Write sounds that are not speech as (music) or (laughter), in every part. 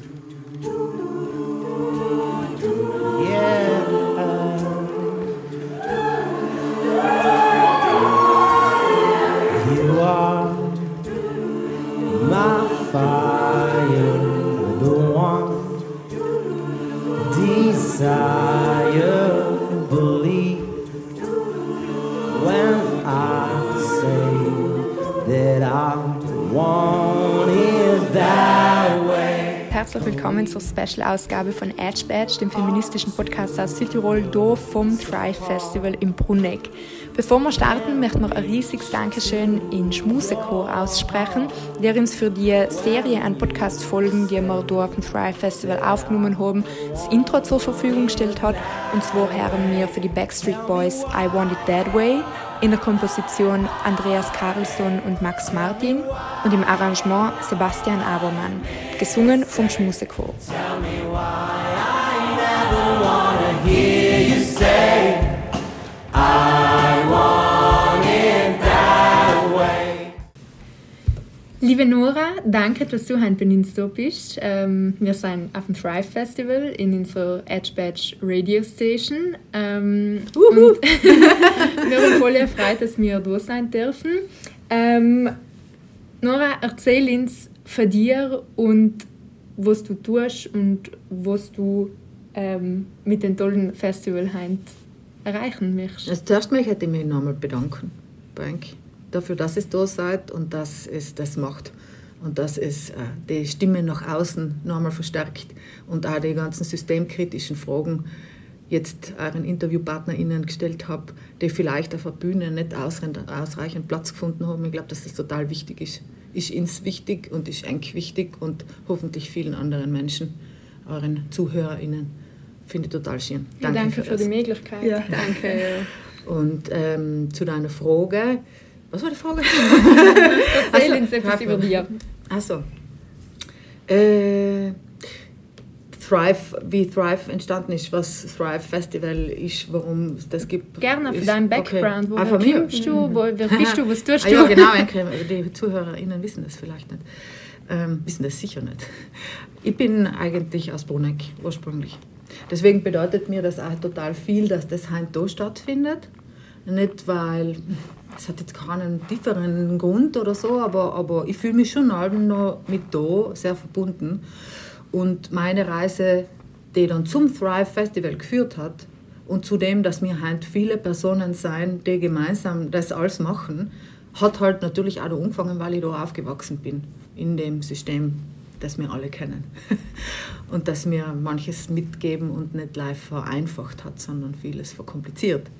You Special-Ausgabe von Edge Badge, dem feministischen Podcast aus Südtirol, hier vom Thrive Festival im Bruneck. Bevor wir starten, möchten wir ein riesiges Dankeschön in Schmusechor aussprechen, der uns für die Serie an Podcast-Folgen, die wir auf dem Thrive Festival aufgenommen haben, das Intro zur Verfügung gestellt hat. Und zwar haben wir für die Backstreet Boys I Want It That Way, in der Komposition Andreas Karlsson und Max Martin und im Arrangement Sebastian Abermann, gesungen vom Schmusechor. Hear you say, I Liebe Nora, danke, dass du heute bei uns da bist. Ähm, wir sind auf dem Thrive Festival in unserer Edge Badge Radio Station. Ähm, und (laughs) wir haben voll erfreut, dass wir da sein dürfen. Ähm, Nora, erzähl uns von dir und was du tust und was du ähm, mit dem tollen Festival heute erreichen möchtest. Also zuerst möchte ich mich nochmal bedanken, Bank, dafür, dass es da seid und dass es das macht. Und dass es äh, die Stimme nach außen nochmal verstärkt und auch die ganzen systemkritischen Fragen jetzt euren InterviewpartnerInnen gestellt habe, die vielleicht auf der Bühne nicht ausreichend, Platz gefunden haben. Ich glaube, dass das total wichtig ist. Ist uns wichtig und ist eng wichtig und hoffentlich vielen anderen Menschen, euren ZuhörerInnen. Finde ich total schön. Ja, danke für, das. die Möglichkeit. Ja. Danke. Und ähm, zu deiner Frage. Was war die Frage? (laughs) Erzähl Also, uns etwas über dir. Also, äh, Thrive, wie Thrive entstanden ist, was Thrive Festival ist, warum es das gibt. Gerne für ist- deinen okay. Background. Ah, Woher kommst du? Wo, wer (laughs) bist du? Was tust ah, du? Ja, genau. okay, (laughs) Die ZuhörerInnen wissen das vielleicht nicht. Ähm, wissen das sicher nicht. Ich bin eigentlich aus Bruneck ursprünglich. Deswegen bedeutet mir das auch total viel, dass das heute da stattfindet. Nicht, weil es hat jetzt keinen tieferen Grund oder so, aber, aber ich fühle mich schon allem noch mit da sehr verbunden. Und meine Reise, die dann zum Thrive Festival geführt hat und zu dem, dass wir heute viele Personen sein, die gemeinsam das alles machen, hat halt natürlich auch angefangen, weil ich da aufgewachsen bin, in dem System, das wir alle kennen. (laughs) Und das mir manches mitgeben und nicht live vereinfacht hat, sondern vieles verkompliziert.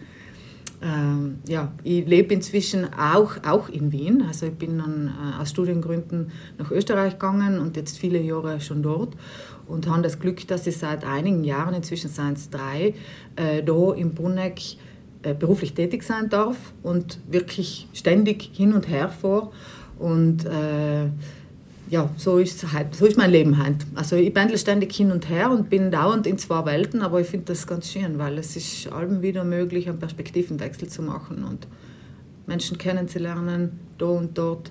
Ähm, ja, ich lebe inzwischen auch, auch in Wien. Also ich bin dann äh, aus Studiengründen nach Österreich gegangen und jetzt viele Jahre schon dort und habe das Glück, dass ich seit einigen Jahren, inzwischen es drei, äh, da im Bruneck äh, beruflich tätig sein darf und wirklich ständig hin und her fahre. Und äh, ja, so ist, halt, so ist mein Leben heute. Also ich pendle ständig hin und her und bin dauernd in zwei Welten, aber ich finde das ganz schön, weil es ist allem wieder möglich, einen Perspektivenwechsel zu machen und Menschen kennenzulernen, da und dort,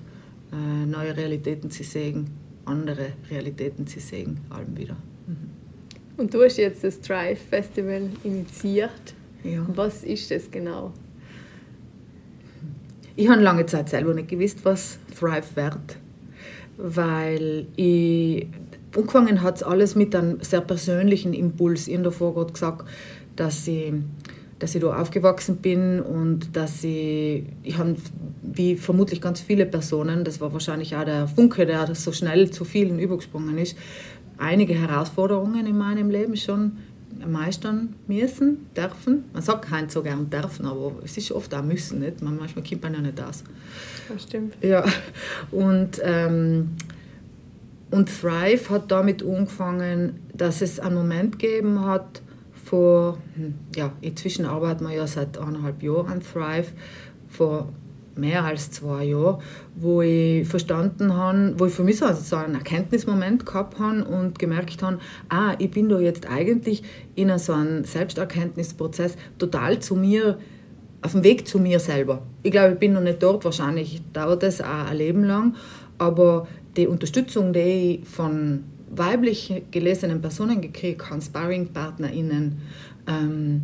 äh, neue Realitäten zu sehen, andere Realitäten zu sehen, allem wieder. Und du hast jetzt das Thrive Festival initiiert. Ja. Was ist das genau? Ich habe lange Zeit selber nicht gewusst, was Thrive wird, weil ich, angefangen hat alles mit einem sehr persönlichen Impuls. Ich habe davor gerade gesagt, dass ich, dass ich da aufgewachsen bin und dass ich, ich habe, wie vermutlich ganz viele Personen, das war wahrscheinlich auch der Funke, der so schnell zu vielen übergesprungen ist, einige Herausforderungen in meinem Leben schon meistern müssen, dürfen. Man sagt kein so gern dürfen, aber es ist oft auch müssen, nicht? Man, manchmal kommt man ja nicht aus. Das stimmt. Ja, und, ähm, und Thrive hat damit angefangen, dass es einen Moment gegeben hat, vor, hm, ja, inzwischen arbeiten wir ja seit eineinhalb Jahren an Thrive, vor mehr als zwei Jahren, wo ich verstanden habe, wo ich für mich so einen Erkenntnismoment gehabt habe und gemerkt habe, ah, ich bin da jetzt eigentlich in so einem Selbsterkenntnisprozess total zu mir, auf dem Weg zu mir selber. Ich glaube, ich bin noch nicht dort, wahrscheinlich dauert das auch ein Leben lang, aber die Unterstützung, die ich von weiblich gelesenen Personen gekriegt habe, Sparringpartnerinnen, ähm,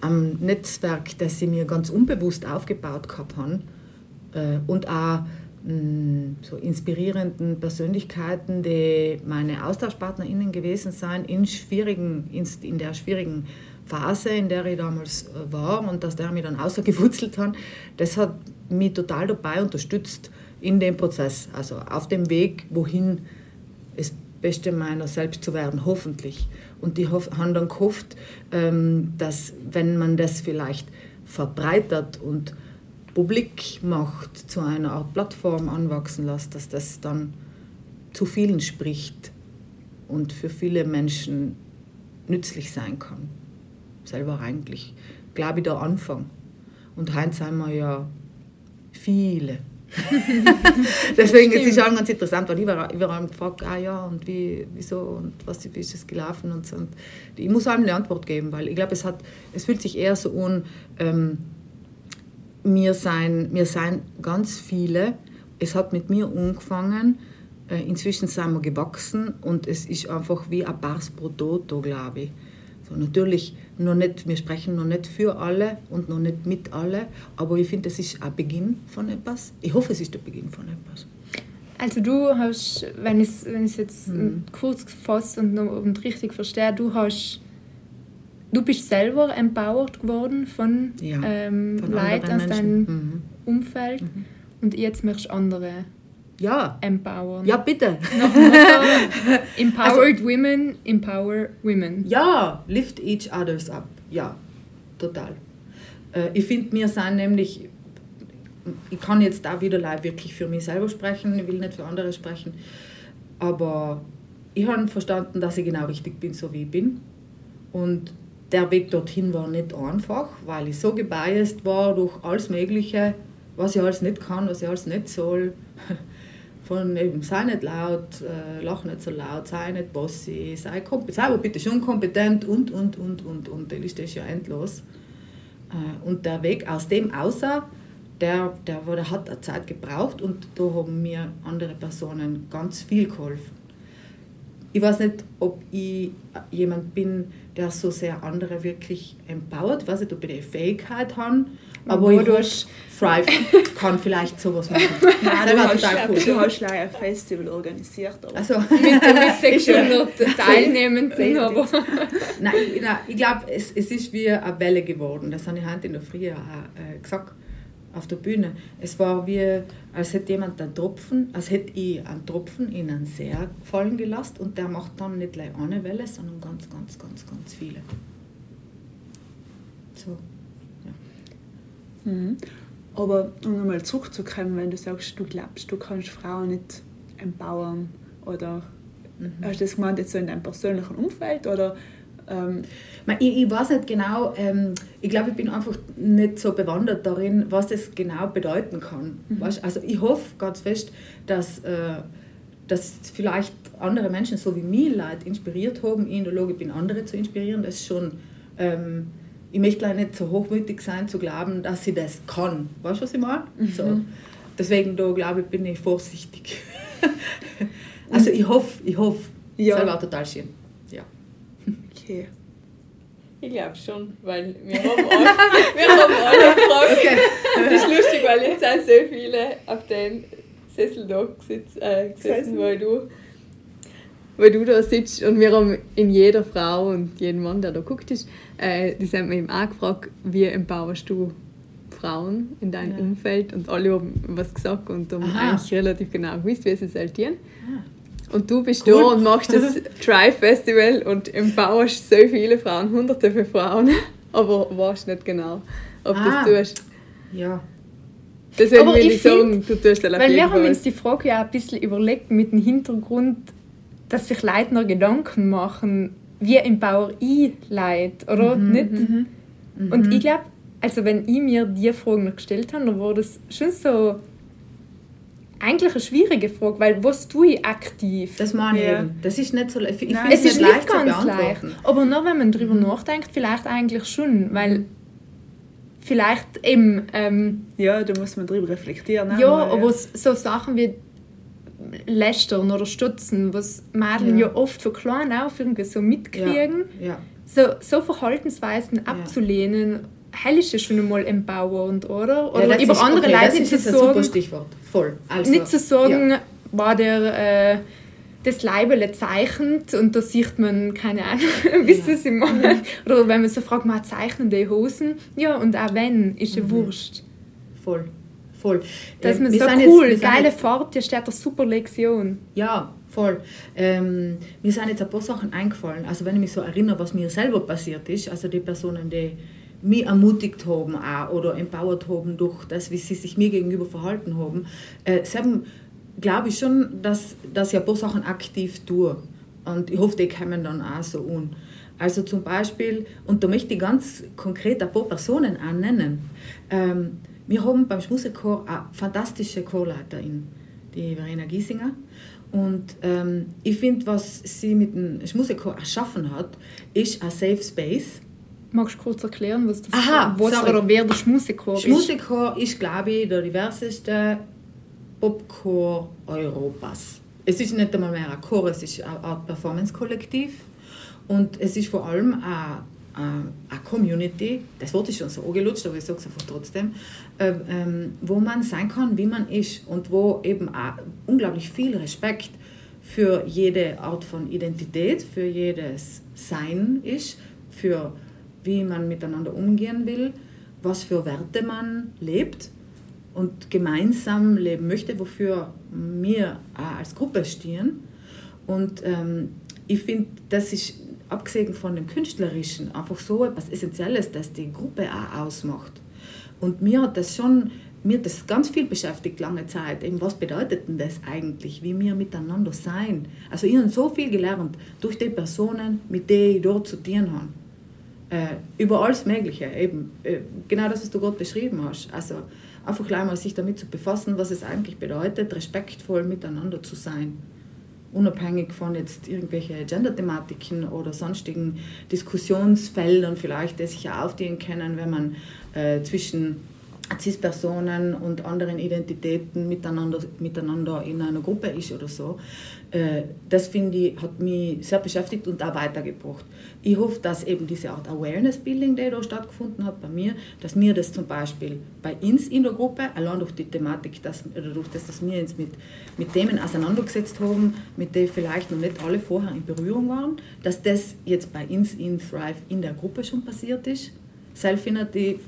am Netzwerk, das sie mir ganz unbewusst aufgebaut gehabt haben äh, und auch so inspirierenden Persönlichkeiten, die meine AustauschpartnerInnen gewesen sind in, schwierigen, in, der schwierigen Phase, in der ich damals äh, war und dass der mich dann (laughs) außergewurzelt hat, das hat mich total dabei unterstützt in dem Prozess, also auf dem Weg, wohin das Beste meiner selbst zu werden, hoffentlich. Und die haben dann gehofft, ähm, dass wenn man das vielleicht verbreitert und publik macht, zu einer Art Plattform anwachsen lässt, dass das dann zu vielen spricht und für viele Menschen nützlich sein kann. Selber eigentlich, glaube ich, der Anfang. Und heute sind wir ja viele. (laughs) Deswegen ist es auch ganz interessant, weil ich war überall gefragt, ah ja, und wie, wieso und was, wie ist es gelaufen und so. Und ich muss einem eine Antwort geben, weil ich glaube, es, es fühlt sich eher so an, ähm, mir sein, mir sein ganz viele, es hat mit mir angefangen, äh, inzwischen sind wir gewachsen und es ist einfach wie ein Pars pro Toto, glaube ich. So, natürlich noch nicht, wir sprechen noch nicht für alle und noch nicht mit alle, aber ich finde, das ist ein Beginn von etwas. Ich hoffe, es ist der Beginn von etwas. Also du hast, wenn ich es wenn jetzt mhm. kurz gefasst und, und richtig verstehe, du hast du bist selber empowered geworden von, ja, ähm, von Leuten aus deinem mhm. Umfeld mhm. und jetzt möchtest du andere ja. empowern. Ja, bitte. (laughs) Empowered also, Women, empower Women. Ja, lift each others up. Ja, total. Äh, ich finde, wir sind nämlich, ich kann jetzt da wieder wirklich für mich selber sprechen, ich will nicht für andere sprechen, aber ich habe verstanden, dass ich genau richtig bin, so wie ich bin. Und der Weg dorthin war nicht einfach, weil ich so gebiased war durch alles Mögliche, was ich alles nicht kann, was ich alles nicht soll. (laughs) Von eben, sei nicht laut, äh, lach nicht so laut, sei nicht bossy, sei, sei aber bitte schon kompetent und, und, und, und, und. Die Liste ist ja endlos. Äh, und der Weg aus dem außer, der, der, der hat eine Zeit gebraucht und da haben mir andere Personen ganz viel geholfen. Ich weiß nicht, ob ich jemand bin, der so sehr andere wirklich empowert. Ich weiß nicht, ob ich die Fähigkeit habe, aber ich durch Thrive kann vielleicht sowas machen. (laughs) Nein, du, hast, cool. du hast ein Festival organisiert. Aber. Also, mit, mit (laughs) 600 Teilnehmenden. aber. nein, ich, ich glaube, es, es ist wie eine Welle geworden. Das habe ich heute in der Früh auch äh, gesagt auf der Bühne. Es war wie, als hätte jemand einen Tropfen, als hätte ich einen Tropfen in einen See fallen gelassen und der macht dann nicht gleich eine Welle, sondern ganz, ganz, ganz, ganz viele. So, ja. Mhm. Aber um nochmal zurückzukommen, wenn du sagst, du glaubst, du kannst Frauen nicht empowern oder mhm. hast du das gemeint jetzt so in deinem persönlichen Umfeld oder ähm, ich, ich weiß nicht genau, ähm, ich glaube, ich bin einfach nicht so bewandert darin, was das genau bedeuten kann. Mhm. Also ich hoffe ganz fest, dass, äh, dass vielleicht andere Menschen, so wie mich, Leute inspiriert haben. Ich in der Lage bin, andere zu inspirieren. Das ist schon, ähm, ich möchte nicht so hochmütig sein, zu glauben, dass sie das kann. Weißt du, was ich meine? Mhm. So. Deswegen, da glaube ich, bin ich vorsichtig. (laughs) also ich hoffe, ich hoffe. Ja. Das war total schön. Okay. Ich glaube schon, weil wir haben alle, wir haben alle gefragt. Okay. Es ist lustig, weil jetzt sind so viele auf den Sessel da gesitzt, äh, gesessen, weil du, weil du da sitzt und wir haben in jeder Frau und jeden Mann, der da guckt ist, äh, die haben eben auch gefragt, wie empowerst du Frauen in deinem ja. Umfeld und alle haben was gesagt und haben Aha. eigentlich relativ genau gewusst, wie sie es saltieren. Ah. Und du bist cool. da und machst das (laughs) Try Festival und empowerst so viele Frauen, hunderte von Frauen, (laughs) aber weißt nicht genau, ob ah. das tust. Ja. Deswegen aber will ich, ich sagen, du tust Weil wir haben uns die Frage ja ein bisschen überlegt mit dem Hintergrund, dass sich Leute noch Gedanken machen, wie empower ich Leute, oder mhm, nicht? Mhm, und mhm. ich glaube, also wenn ich mir die Fragen noch gestellt habe, dann war das schon so eigentlich eine schwierige Frage, weil was tue ich aktiv? Das meine ja. ich Das ist nicht so ich Nein, es ist nicht, leicht ganz leicht. Aber nur wenn man darüber nachdenkt, vielleicht eigentlich schon, weil vielleicht eben... Ähm, ja, da muss man darüber reflektieren. Ja, aber ja. so Sachen wie lästern oder stutzen, was Mädchen ja. Ja. oft von klein auf irgendwie so mitkriegen. Ja. So, so Verhaltensweisen abzulehnen, ja schon einmal empowernd, oder? Oder Ja, über ist- andere okay, Leute das nicht ist zu sagen, Stichwort. Voll. Also, nicht zu sagen, ja. war der äh, das Leibele zeichnet und da sieht man, keine Ahnung, (laughs) wisst ihr, was ich meine? Oder wenn man so fragt, man zeichnen die Hosen? Ja, und auch wenn, ist ja wurscht. Voll. Voll. Dass Ähm, man wir so cool, jetzt, geile Fahrt, ja steht eine super Lektion. Ja, voll. Ähm, mir sind jetzt ein paar Sachen eingefallen. Also wenn ich mich so erinnere, was mir selber passiert ist, also die Personen, die mich ermutigt haben auch, oder empowert haben durch das, wie sie sich mir gegenüber verhalten haben, äh, selber glaube ich schon, dass, dass ich ein paar Sachen aktiv tue. Und ich hoffe, die kommen dann auch so an. Also zum Beispiel, und da möchte ich ganz konkret ein paar Personen auch nennen. Ähm, wir haben beim Schmusechor eine fantastische Chorleiterin, die Verena Giesinger. Und ähm, ich finde, was sie mit dem Schmusechor erschaffen hat, ist ein Safe Space. Magst du kurz erklären, was das Aha, was sorry. oder wer der Schmusechor ist? Schmusechor ist, glaube ich, der diverseste Popchor Europas. Es ist nicht einmal mehr ein Chor, es ist eine Art Performance-Kollektiv. Und es ist vor allem eine, eine, eine Community, das Wort ist schon so angelutscht, aber ich sage es einfach trotzdem, äh, ähm, wo man sein kann, wie man ist und wo eben auch unglaublich viel Respekt für jede Art von Identität, für jedes Sein ist, für wie man miteinander umgehen will, was für Werte man lebt und gemeinsam leben möchte, wofür wir als Gruppe stehen. Und ähm, ich finde, das ist abgesehen von dem Künstlerischen einfach so etwas Essentielles, das die Gruppe auch ausmacht. Und mir hat das schon, mir hat das ganz viel beschäftigt, lange Zeit. Eben, was bedeutet denn das eigentlich, wie wir miteinander sein? Also ich habe so viel gelernt durch die Personen, mit denen ich dort zu tun habe. Äh, über alles Mögliche, eben. Äh, genau das, was du gerade beschrieben hast. Also einfach gleich mal sich damit zu befassen, was es eigentlich bedeutet, respektvoll miteinander zu sein. Unabhängig von jetzt irgendwelche Gender-Thematiken oder sonstigen Diskussionsfeldern vielleicht, die sich ja aufdienen können, wenn man äh, zwischen CIS-Personen und anderen Identitäten miteinander, miteinander in einer Gruppe ist oder so. Äh, das finde ich, hat mich sehr beschäftigt und auch weitergebracht. Ich hoffe, dass eben diese Art Awareness-Building, die da stattgefunden hat bei mir, dass mir das zum Beispiel bei uns in der Gruppe, allein durch die Thematik, dass, oder durch das, dass wir uns mit, mit Themen auseinandergesetzt haben, mit denen vielleicht noch nicht alle vorher in Berührung waren, dass das jetzt bei uns in Thrive in der Gruppe schon passiert ist. Selbst findet die,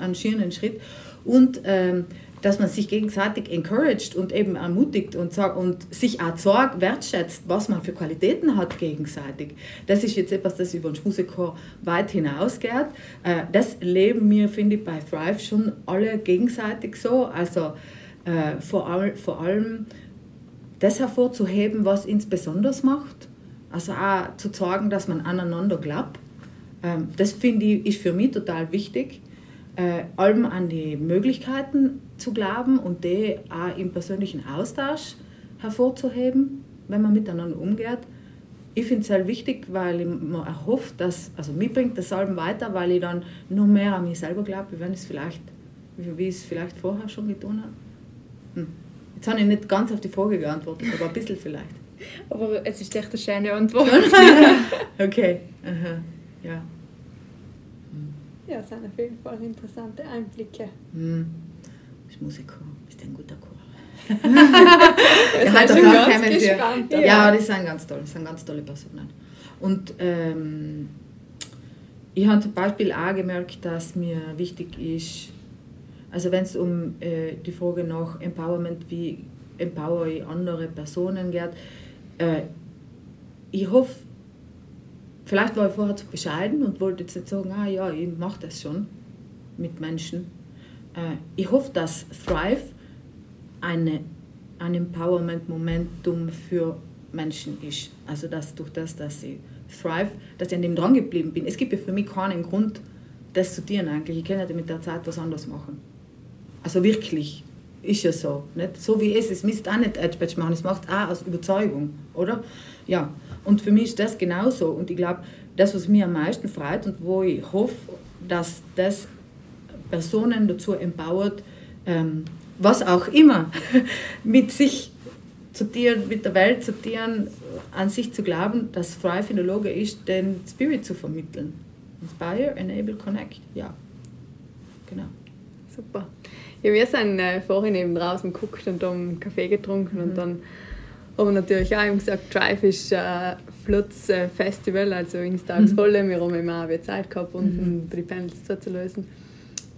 einen Schritt. Und ähm, dass man sich gegenseitig encouraged und eben ermutigt und, und sich auch sagt, wertschätzt, was man für Qualitäten hat gegenseitig. Das ist jetzt etwas, das über den Schmusechor weit hinausgeht. Äh, das leben wir, finde ich, bei Thrive schon alle gegenseitig so. Also äh, vor, all, vor allem das hervorzuheben, was uns besonders macht. Also auch zu zeigen, dass man aneinander glaubt. Ähm, das finde ich ist für mich total wichtig. Äh, allem an die Möglichkeiten zu glauben und die auch im persönlichen Austausch hervorzuheben, wenn man miteinander umgeht. Ich finde es sehr wichtig, weil ich mir erhoffe, dass, also mir bringt das Alben weiter, weil ich dann noch mehr an mich selber glaube, wie wenn es vielleicht, wie wie ich es vielleicht vorher schon getan habe. Hm. Jetzt habe ich nicht ganz auf die Frage geantwortet, aber ein bisschen vielleicht. (laughs) Aber es ist echt eine schöne Antwort. (laughs) Okay, aha. ja. Ja, es sind auf jeden Fall interessante Einblicke. Hm. Ich muss ja kommen. Ist ein guter Chor. (laughs) Wir halt schon ganz gespannt. Ja, die sind ganz toll. Das sind ganz tolle Personen. Und ähm, ich habe zum Beispiel auch gemerkt, dass mir wichtig ist, also wenn es um äh, die Frage nach Empowerment, wie empower ich andere Personen geht, äh, ich hoffe, vielleicht war ich vorher zu bescheiden und wollte jetzt nicht sagen, ah ja, ich mache das schon mit Menschen. Äh, ich hoffe, dass Thrive eine, ein Empowerment-Momentum für Menschen ist. Also dass durch das, dass ich Thrive, dass ich an dem dran geblieben bin. Es gibt ja für mich keinen Grund, das zu tun eigentlich. Ich ja mit der Zeit was anderes machen. Also wirklich, ist ja so. Nicht? So wie es ist, müsst auch nicht Edge machen, es macht auch aus Überzeugung, oder? Ja, und für mich ist das genauso. Und ich glaube, das, was mir am meisten freut und wo ich hoffe, dass das Personen dazu empowert, ähm, was auch immer (laughs) mit sich zu Tieren, mit der Welt zu Tieren, an sich zu glauben, dass in der Logo ist, den Spirit zu vermitteln. Inspire, Enable, Connect, ja. Genau. Super. Ja, wir sind äh, vorhin eben draußen geguckt und haben Kaffee getrunken mhm. und dann haben wir natürlich auch gesagt, Drive ist ein äh, Festival, also Instagsvolle. Mhm. Wir haben immer auch Zeit gehabt, unten mhm. die Panels zu lösen.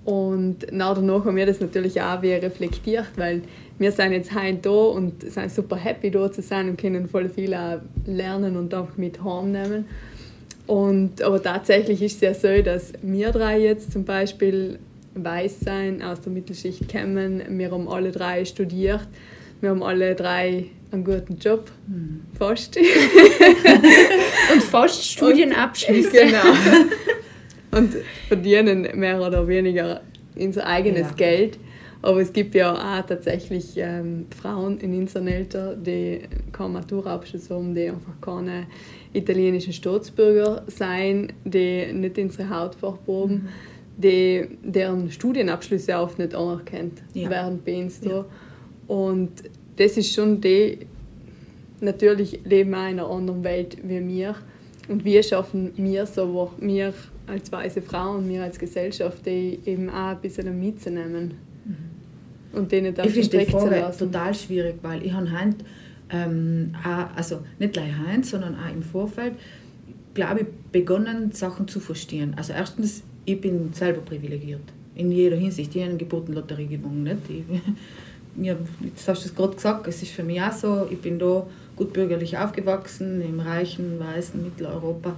Und nach danach haben wir das natürlich auch wieder reflektiert, weil wir sind jetzt heute da und sind super happy da zu sein und können voll viel auch lernen und auch mit heimnehmen. Und, aber tatsächlich ist es ja so, dass wir drei jetzt zum Beispiel weiß sein, aus der Mittelschicht kommen. Wir haben alle drei studiert. Wir haben alle drei einen guten Job. Mhm. (laughs) Fast. und fast Studienabschluss. genau. (laughs) Und verdienen mehr oder weniger unser eigenes ja. Geld. Aber es gibt ja auch tatsächlich ähm, Frauen in unserem Alter, die keinen Maturaabschluss haben, die einfach keine italienischen Staatsbürger sein, die nicht unsere Hautfach proben. Mhm die, deren Studienabschlüsse auch nicht anerkennt ja. während bei uns da. Ja. Und das ist schon die, natürlich leben wir in einer anderen Welt wie wir. Und wir schaffen wir so, wir als weiße Frauen, wir als Gesellschaft, die eben auch ein bisschen mitzunehmen. Mhm. Und denen das Ich finde die Frage total schwierig, weil ich habe heute, ähm, auch, also nicht gleich heute, sondern auch im Vorfeld, glaube ich, begonnen, Sachen zu verstehen. Also erstens ich bin selber privilegiert. In jeder Hinsicht. Ich habe eine Geburtenlotterie gewonnen. Nicht? Ich, mir, jetzt hast du es gerade gesagt, es ist für mich auch so, ich bin da gut bürgerlich aufgewachsen, im reichen, weißen Mitteleuropa.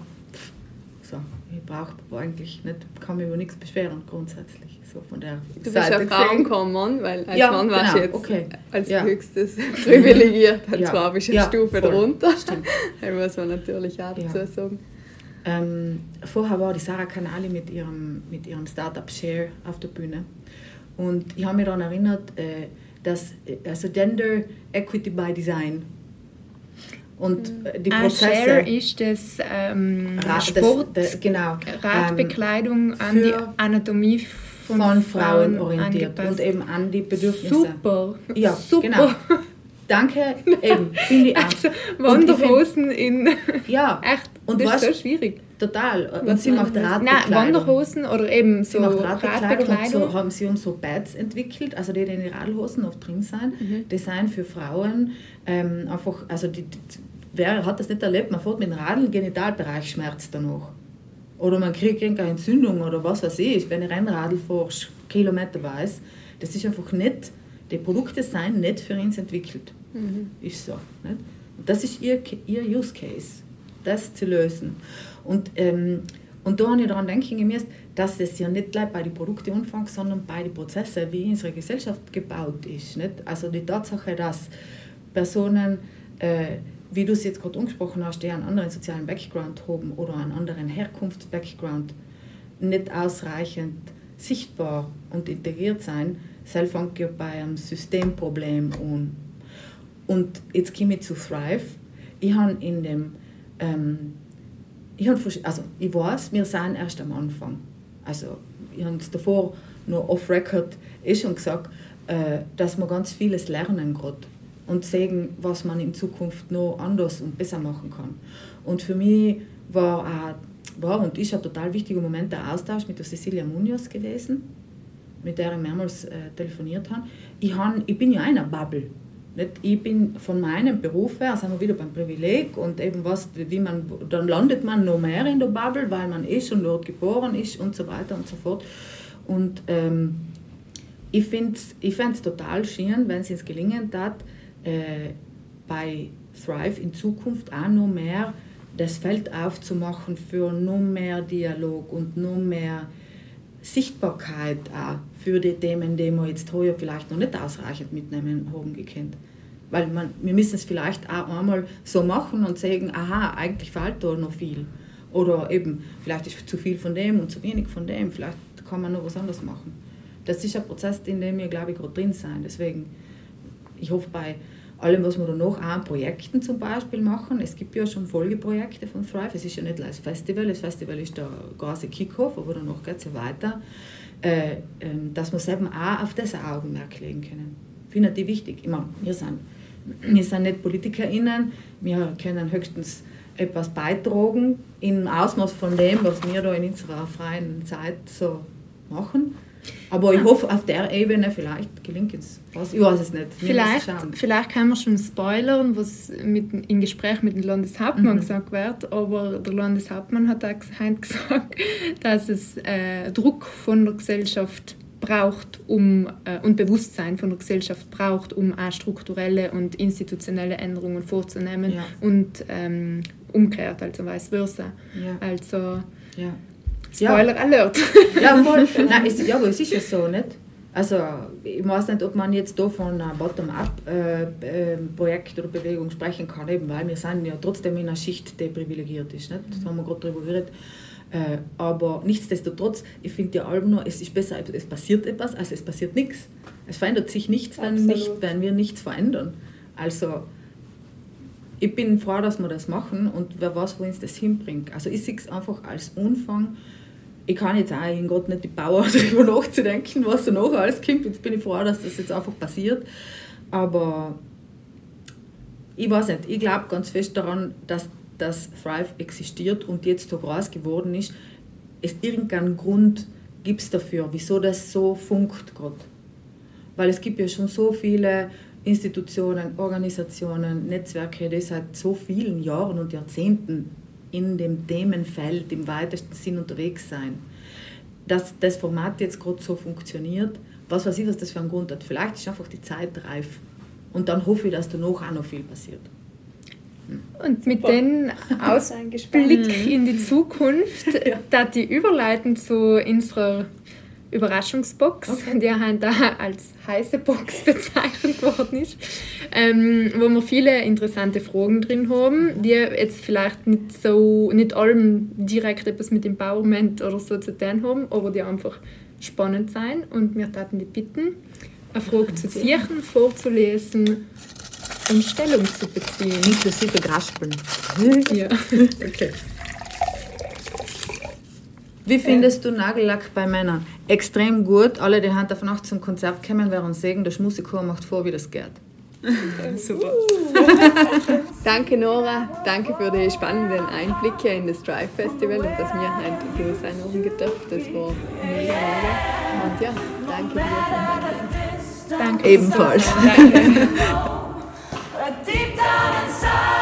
So, ich brauche eigentlich nicht, kann mich über nichts beschweren grundsätzlich. So von der du bist ja Frau und kein Mann, weil als ja, Mann warst genau, du jetzt okay. als ja. höchstes (laughs) privilegiert. Als ja. Frau bist du eine ja, Stufe voll. darunter. Stimmt. (laughs) Das muss man natürlich auch dazu sagen. Ähm, vorher war die Sarah Canali mit ihrem, mit ihrem Startup Share auf der Bühne. Und ich habe mich daran erinnert, äh, dass also Gender Equity by Design und äh, die ah, Prozesse. Share ist das ähm, Ra Sport, das, das, genau, Radbekleidung ähm, an die Anatomie von, von Frauen, Frauen orientiert angepasst. und eben an die Bedürfnisse. Super, Ja, super. genau. Danke, (laughs) eben, finde ich auch. Also, Wanderhosen in. Ja, (laughs) Echt, Und das was- ist so schwierig. total. Und sie macht Nein, Radbekleidung. Wanderhosen oder eben Sie so macht Radbekleidung, Radbekleidung. so haben sie haben so Pads entwickelt, also die, die in den Radhosen oft drin sind. Mhm. Design für Frauen. Ähm, einfach, also die, die, wer hat das nicht erlebt? Man fährt mit dem Radl, Genitalbereich schmerzt danach. Oder man kriegt irgendeine Entzündung oder was weiß ich, wenn ich Rennradl fährst, kilometerweise. Das ist einfach nicht, die Produkte sind nicht für uns entwickelt. Mhm. Ist so. Nicht? Und das ist ihr, ihr Use Case, das zu lösen. Und, ähm, und da habe ich daran denken müssen, dass es ja nicht gleich bei den Produkten anfängt, sondern bei den Prozessen, wie unsere Gesellschaft gebaut ist. Nicht? Also die Tatsache, dass Personen, äh, wie du es jetzt gerade angesprochen hast, die einen anderen sozialen Background haben oder einen anderen Herkunfts-Background, nicht ausreichend sichtbar und integriert sein, das fängt ja bei einem Systemproblem an. Und jetzt komme ich zu Thrive. Ich habe in dem, ähm, ich, hab, also ich weiß, wir sind erst am Anfang. Also ich habe es davor nur off-record schon gesagt, äh, dass wir ganz vieles lernen gerade und sehen, was man in Zukunft noch anders und besser machen kann. Und für mich war, auch, war und ist ein total wichtiger Moment der Austausch mit der Cecilia Munoz gewesen, mit der ich mehrmals äh, telefoniert habe. Ich, han, ich bin ja einer Bubble. Nicht? Ich bin von meinem Beruf her, sind wir wieder beim Privileg und eben was, wie man, dann landet man noch mehr in der Bubble, weil man eh schon dort geboren ist und so weiter und so fort. Und ähm, ich finde es ich fänd's total schön, wenn es uns gelingen hat, äh, bei Thrive in Zukunft auch noch mehr das Feld aufzumachen für noch mehr Dialog und noch mehr Sichtbarkeit auch für die Themen, die wir jetzt heuer vielleicht noch nicht ausreichend mitnehmen haben gekannt. Weil man, wir müssen es vielleicht auch einmal so machen und sagen, aha, eigentlich fehlt da noch viel. Oder eben, vielleicht ist zu viel von dem und zu wenig von dem, vielleicht kann man noch was anderes machen. Das ist ein Prozess, in dem wir, glaube ich, gerade drin sind. Deswegen, ich hoffe bei allem, was wir da noch auch an Projekten zum Beispiel machen, es gibt ja schon Folgeprojekte von Thrive, es ist ja nicht als Festival, das Festival ist der große Kickoff, aber danach geht es ja weiter, äh, ähm, dass wir es eben auch auf das Augenmerk legen können. Finde ich wichtig. Ich meine, wir sind Wir sind nicht PolitikerInnen, wir können höchstens etwas beitragen im Ausmaß von dem, was wir da in unserer freien Zeit so machen. Aber ich hoffe, auf der Ebene vielleicht gelingt es. Ich weiß es nicht. Wir Vielleicht, vielleicht können wir schon spoilern, was mit, im Gespräch mit dem Landeshauptmann Mhm. gesagt wird. Aber der Landeshauptmann hat auch (laughs) gesagt, dass es äh, Druck von der Gesellschaft braucht um, äh, und Bewusstsein von der Gesellschaft braucht, um auch strukturelle und institutionelle Änderungen vorzunehmen Ja. und ähm, umgekehrt, also vice versa. Ja, Also ja. Spoiler Alert. Ja, voll. (laughs) Nein, es, ja, aber es ist ja so, nicht? Also, ich weiß nicht, ob man jetzt da von einem Bottom-up-Projekt oder Bewegung sprechen kann, eben, weil wir sind ja trotzdem in einer Schicht, die privilegiert ist. Nicht? Das haben wir gerade darüber geredet. Äh, aber nichtsdestotrotz, ich finde ja allem nur, es ist besser, es passiert etwas, als es passiert nichts. Es verändert sich nichts, wenn, nicht, wenn wir nichts verändern. Also, ich bin froh, dass wir das machen und wer weiß, wo uns das hinbringt. Also ich sehe es einfach als Anfang. Ich kann jetzt auch in Gott nicht die Bauer (laughs) darüber nachzudenken, was da noch alles kommt. Jetzt bin ich froh, dass das jetzt einfach passiert. Aber ich weiß nicht, ich glaube ganz fest daran, dass das Thrive existiert und jetzt so groß geworden ist. Es irgendeinen Grund gibt dafür, wieso das so funkt gerade. Weil es gibt ja schon so viele Institutionen, Organisationen, Netzwerke, die seit so vielen Jahren und Jahrzehnten in dem Themenfeld im weitesten Sinn unterwegs sein. Dass das Format jetzt gerade so funktioniert, was weiß ich, was das für einen Grund hat. Vielleicht ist einfach die Zeit reif. Und dann hoffe ich, dass danach auch noch viel passiert. Und mit (laughs) gespannt. Ausblick in die Zukunft, (laughs) da die überleiten zu unserer Überraschungsbox, die heute auch als heiße Box (laughs) bezeichnet worden ist, ähm, wo wir viele interessante Fragen drin haben, die jetzt vielleicht nicht so, nicht allem direkt etwas mit Empowerment oder so zu tun haben, aber die einfach spannend sein. Und wir taten die bitten, eine Frage zu ziehen, vorzulesen und Stellung zu beziehen. Inklusive Graspeln. (laughs) Ja. Okay. Wie findest du Nagellack bei Männern? Extrem gut. Alle, die heute auf Nacht zum Konzert kommen, werden sehen, der Schmusikchor macht vor, wie das geht. (laughs) Super. (laughs) Danke Nora, danke für die spannenden Einblicke in das Drive Festival und dass wir heute da sein haben. Das war mega, mega. Und ja, danke dir danke. Danke. Ebenfalls. Danke. (laughs)